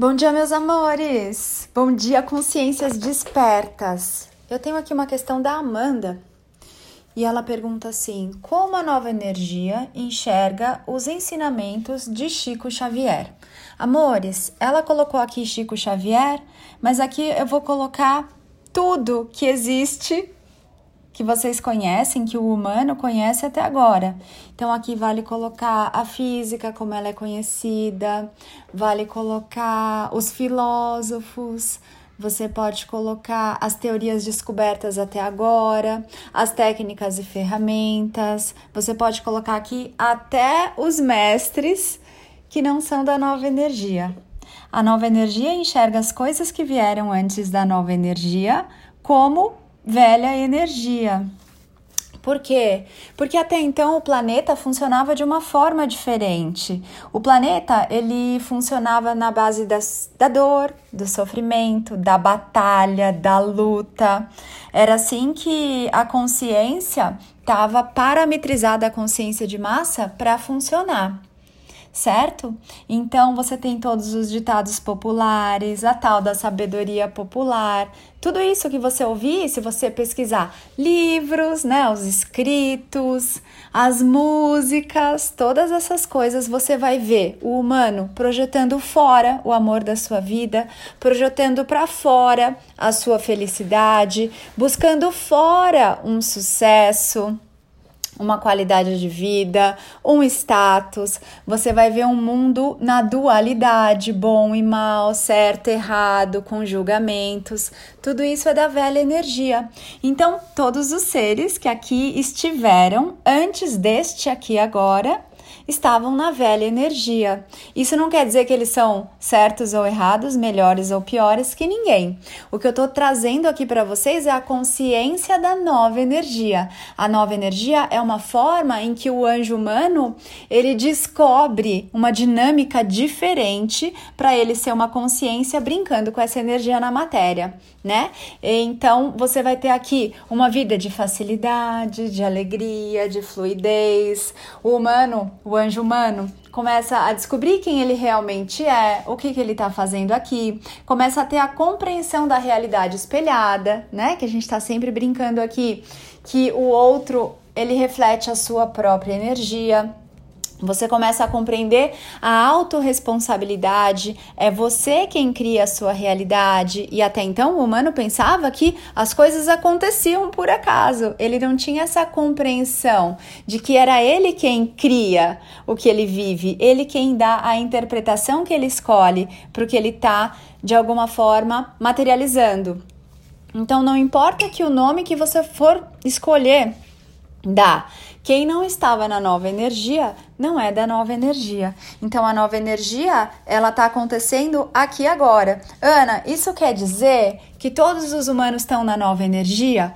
Bom dia, meus amores! Bom dia, consciências despertas! Eu tenho aqui uma questão da Amanda e ela pergunta assim: Como a nova energia enxerga os ensinamentos de Chico Xavier? Amores, ela colocou aqui Chico Xavier, mas aqui eu vou colocar tudo que existe que vocês conhecem, que o humano conhece até agora. Então, aqui vale colocar a física, como ela é conhecida, vale colocar os filósofos, você pode colocar as teorias descobertas até agora, as técnicas e ferramentas. Você pode colocar aqui até os mestres que não são da nova energia. A nova energia enxerga as coisas que vieram antes da nova energia como velha energia. Por quê? Porque até então o planeta funcionava de uma forma diferente. O planeta ele funcionava na base das, da dor, do sofrimento, da batalha, da luta. Era assim que a consciência estava parametrizada a consciência de massa para funcionar certo? Então você tem todos os ditados populares, a tal da sabedoria popular, tudo isso que você ouvir, se você pesquisar livros, né, os escritos, as músicas, todas essas coisas, você vai ver o humano projetando fora o amor da sua vida, projetando para fora a sua felicidade, buscando fora um sucesso uma qualidade de vida, um status. Você vai ver um mundo na dualidade, bom e mal, certo, errado, com julgamentos. Tudo isso é da velha energia. Então, todos os seres que aqui estiveram antes deste aqui agora estavam na velha energia. Isso não quer dizer que eles são certos ou errados, melhores ou piores que ninguém. O que eu estou trazendo aqui para vocês é a consciência da nova energia. A nova energia é uma forma em que o anjo humano ele descobre uma dinâmica diferente para ele ser uma consciência brincando com essa energia na matéria, né? Então você vai ter aqui uma vida de facilidade, de alegria, de fluidez. O humano, o anjo humano começa a descobrir quem ele realmente é, o que, que ele está fazendo aqui, começa a ter a compreensão da realidade espelhada, né? Que a gente está sempre brincando aqui, que o outro ele reflete a sua própria energia. Você começa a compreender a autorresponsabilidade, é você quem cria a sua realidade. E até então o humano pensava que as coisas aconteciam por acaso. Ele não tinha essa compreensão de que era ele quem cria o que ele vive, ele quem dá a interpretação que ele escolhe para o que ele está, de alguma forma, materializando. Então não importa que o nome que você for escolher dá. Quem não estava na nova energia não é da nova energia. Então a nova energia, ela está acontecendo aqui agora. Ana, isso quer dizer que todos os humanos estão na nova energia?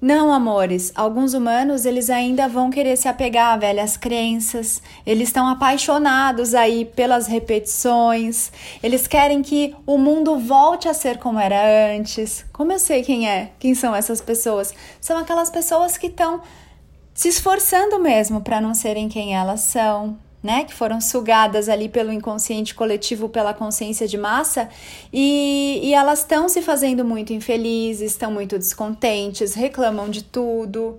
Não, amores, alguns humanos eles ainda vão querer se apegar a velhas crenças, eles estão apaixonados aí pelas repetições, eles querem que o mundo volte a ser como era antes. Como eu sei quem é? Quem são essas pessoas? São aquelas pessoas que estão se esforçando mesmo para não serem quem elas são, né? Que foram sugadas ali pelo inconsciente coletivo, pela consciência de massa, e, e elas estão se fazendo muito infelizes, estão muito descontentes, reclamam de tudo.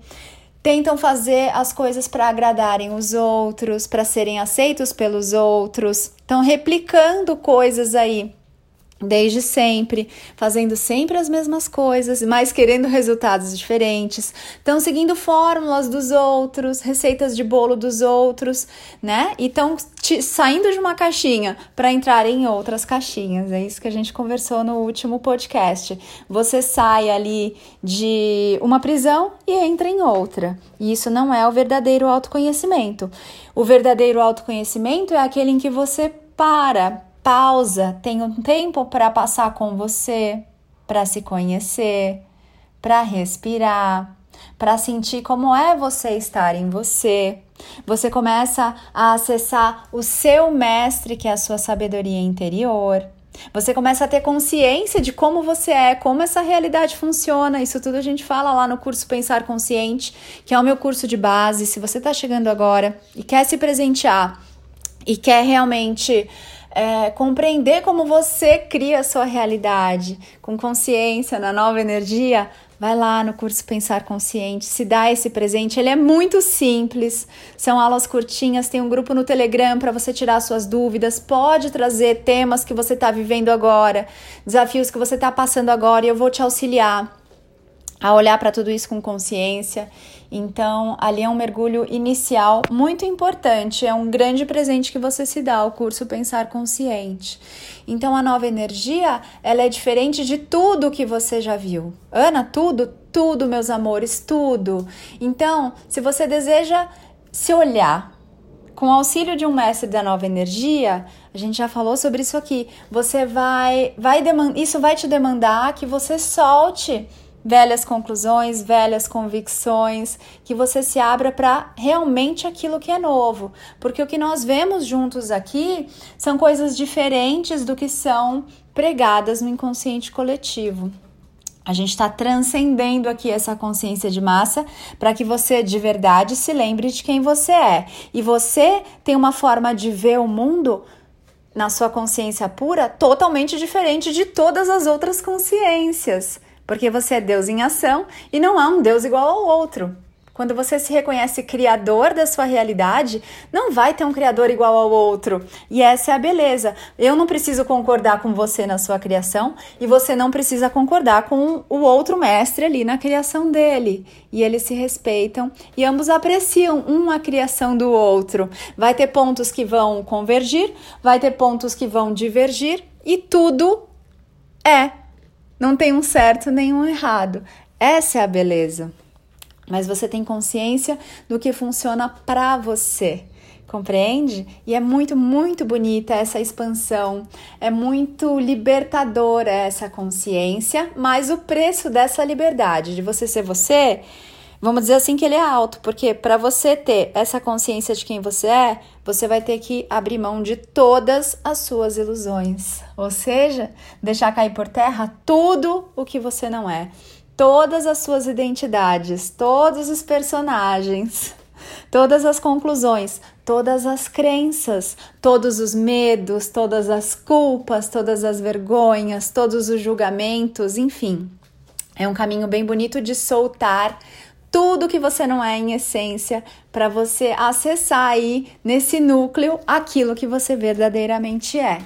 Tentam fazer as coisas para agradarem os outros, para serem aceitos pelos outros, estão replicando coisas aí desde sempre, fazendo sempre as mesmas coisas, mas querendo resultados diferentes. Estão seguindo fórmulas dos outros, receitas de bolo dos outros, né? E estão saindo de uma caixinha para entrar em outras caixinhas. É isso que a gente conversou no último podcast. Você sai ali de uma prisão e entra em outra. E isso não é o verdadeiro autoconhecimento. O verdadeiro autoconhecimento é aquele em que você para pausa, tem um tempo para passar com você, para se conhecer, para respirar, para sentir como é você estar em você. Você começa a acessar o seu mestre, que é a sua sabedoria interior. Você começa a ter consciência de como você é, como essa realidade funciona. Isso tudo a gente fala lá no curso Pensar Consciente, que é o meu curso de base. Se você está chegando agora e quer se presentear e quer realmente é, compreender como você cria a sua realidade com consciência na nova energia, vai lá no curso Pensar Consciente, se dá esse presente. Ele é muito simples, são aulas curtinhas, tem um grupo no Telegram para você tirar suas dúvidas, pode trazer temas que você está vivendo agora, desafios que você está passando agora e eu vou te auxiliar a olhar para tudo isso com consciência. Então, ali é um mergulho inicial muito importante, é um grande presente que você se dá ao curso Pensar Consciente. Então, a nova energia, ela é diferente de tudo que você já viu. Ana, tudo, tudo, meus amores, tudo. Então, se você deseja se olhar com o auxílio de um mestre da nova energia, a gente já falou sobre isso aqui. Você vai vai isso vai te demandar que você solte velhas conclusões, velhas convicções, que você se abra para realmente aquilo que é novo, porque o que nós vemos juntos aqui são coisas diferentes do que são pregadas no inconsciente coletivo. A gente está transcendendo aqui essa consciência de massa para que você de verdade se lembre de quem você é. E você tem uma forma de ver o mundo na sua consciência pura totalmente diferente de todas as outras consciências porque você é Deus em ação e não há um Deus igual ao outro. Quando você se reconhece criador da sua realidade, não vai ter um criador igual ao outro. E essa é a beleza. Eu não preciso concordar com você na sua criação e você não precisa concordar com o outro mestre ali na criação dele. E eles se respeitam e ambos apreciam uma criação do outro. Vai ter pontos que vão convergir, vai ter pontos que vão divergir e tudo é não tem um certo nem um errado. Essa é a beleza. Mas você tem consciência do que funciona para você. Compreende? E é muito, muito bonita essa expansão, é muito libertadora essa consciência, mas o preço dessa liberdade de você ser você Vamos dizer assim que ele é alto, porque para você ter essa consciência de quem você é, você vai ter que abrir mão de todas as suas ilusões, ou seja, deixar cair por terra tudo o que você não é, todas as suas identidades, todos os personagens, todas as conclusões, todas as crenças, todos os medos, todas as culpas, todas as vergonhas, todos os julgamentos, enfim. É um caminho bem bonito de soltar tudo que você não é em essência para você acessar aí nesse núcleo aquilo que você verdadeiramente é.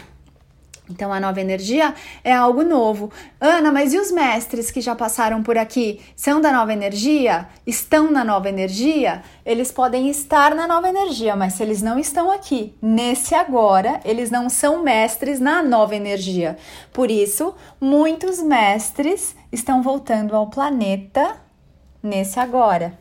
Então, a nova energia é algo novo. Ana, mas e os mestres que já passaram por aqui? São da nova energia? Estão na nova energia? Eles podem estar na nova energia, mas se eles não estão aqui, nesse agora, eles não são mestres na nova energia. Por isso, muitos mestres estão voltando ao planeta nesse agora.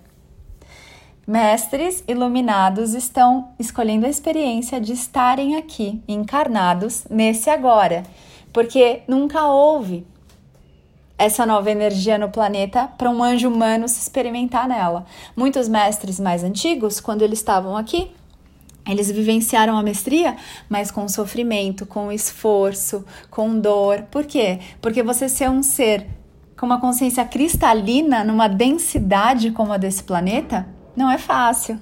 Mestres iluminados estão escolhendo a experiência de estarem aqui, encarnados nesse agora, porque nunca houve essa nova energia no planeta para um anjo humano se experimentar nela. Muitos mestres mais antigos, quando eles estavam aqui, eles vivenciaram a mestria, mas com sofrimento, com esforço, com dor. Por quê? Porque você ser um ser com uma consciência cristalina numa densidade como a desse planeta, não é fácil.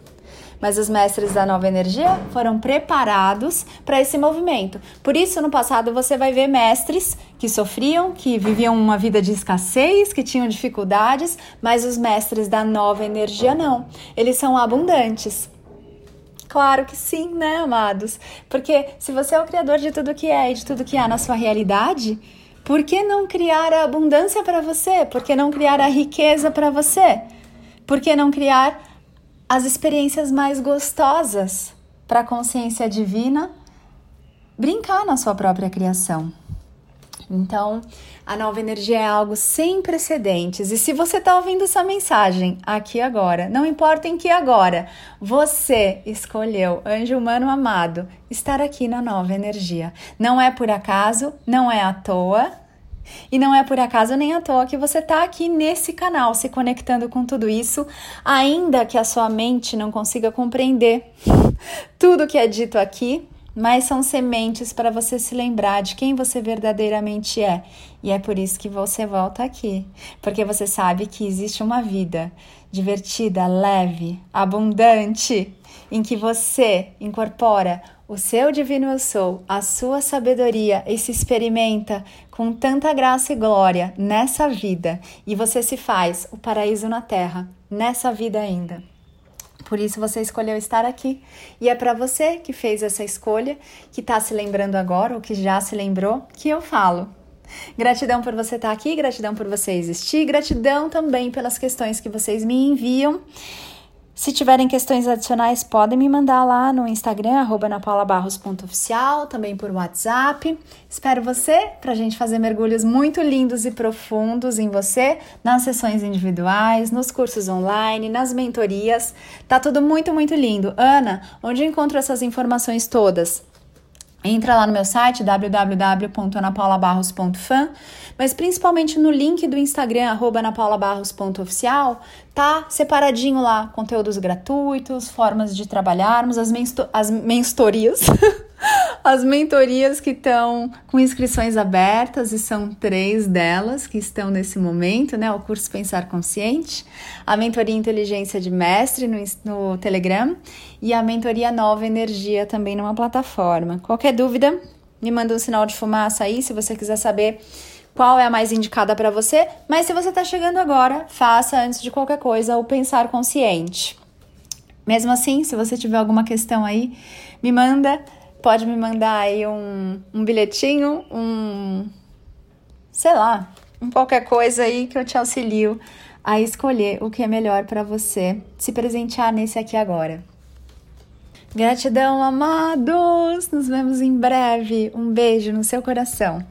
Mas os mestres da nova energia foram preparados para esse movimento. Por isso, no passado, você vai ver mestres que sofriam, que viviam uma vida de escassez, que tinham dificuldades, mas os mestres da nova energia não. Eles são abundantes. Claro que sim, né, amados? Porque se você é o criador de tudo que é e de tudo que há na sua realidade, por que não criar a abundância para você? Por que não criar a riqueza para você? Por que não criar as experiências mais gostosas para a consciência divina brincar na sua própria criação? Então, a nova energia é algo sem precedentes. E se você está ouvindo essa mensagem aqui agora, não importa em que agora, você escolheu, anjo humano amado, estar aqui na nova energia. Não é por acaso, não é à toa. E não é por acaso nem à toa que você está aqui nesse canal se conectando com tudo isso, ainda que a sua mente não consiga compreender tudo que é dito aqui mas são sementes para você se lembrar de quem você verdadeiramente é. E é por isso que você volta aqui, porque você sabe que existe uma vida divertida, leve, abundante, em que você incorpora o seu divino eu sou, a sua sabedoria e se experimenta com tanta graça e glória nessa vida e você se faz o paraíso na terra, nessa vida ainda. Por isso você escolheu estar aqui. E é para você que fez essa escolha, que está se lembrando agora ou que já se lembrou, que eu falo. Gratidão por você estar aqui, gratidão por você existir, gratidão também pelas questões que vocês me enviam. Se tiverem questões adicionais, podem me mandar lá no Instagram, napaulabarros.oficial, também por WhatsApp. Espero você para a gente fazer mergulhos muito lindos e profundos em você, nas sessões individuais, nos cursos online, nas mentorias. Tá tudo muito, muito lindo. Ana, onde encontro essas informações todas? Entra lá no meu site www.anapaulabarros.fan, mas principalmente no link do Instagram @anapaulabarros.oficial, tá separadinho lá conteúdos gratuitos, formas de trabalharmos, as, as menstorias as mentorias que estão com inscrições abertas, e são três delas que estão nesse momento, né? O curso Pensar Consciente, a mentoria Inteligência de Mestre no, no Telegram e a mentoria Nova Energia também numa plataforma. Qualquer dúvida, me manda um sinal de fumaça aí se você quiser saber qual é a mais indicada para você. Mas se você está chegando agora, faça antes de qualquer coisa o Pensar Consciente. Mesmo assim, se você tiver alguma questão aí, me manda pode me mandar aí um, um bilhetinho, um. sei lá, um qualquer coisa aí que eu te auxilio a escolher o que é melhor para você se presentear nesse aqui agora. Gratidão, amados! Nos vemos em breve. Um beijo no seu coração.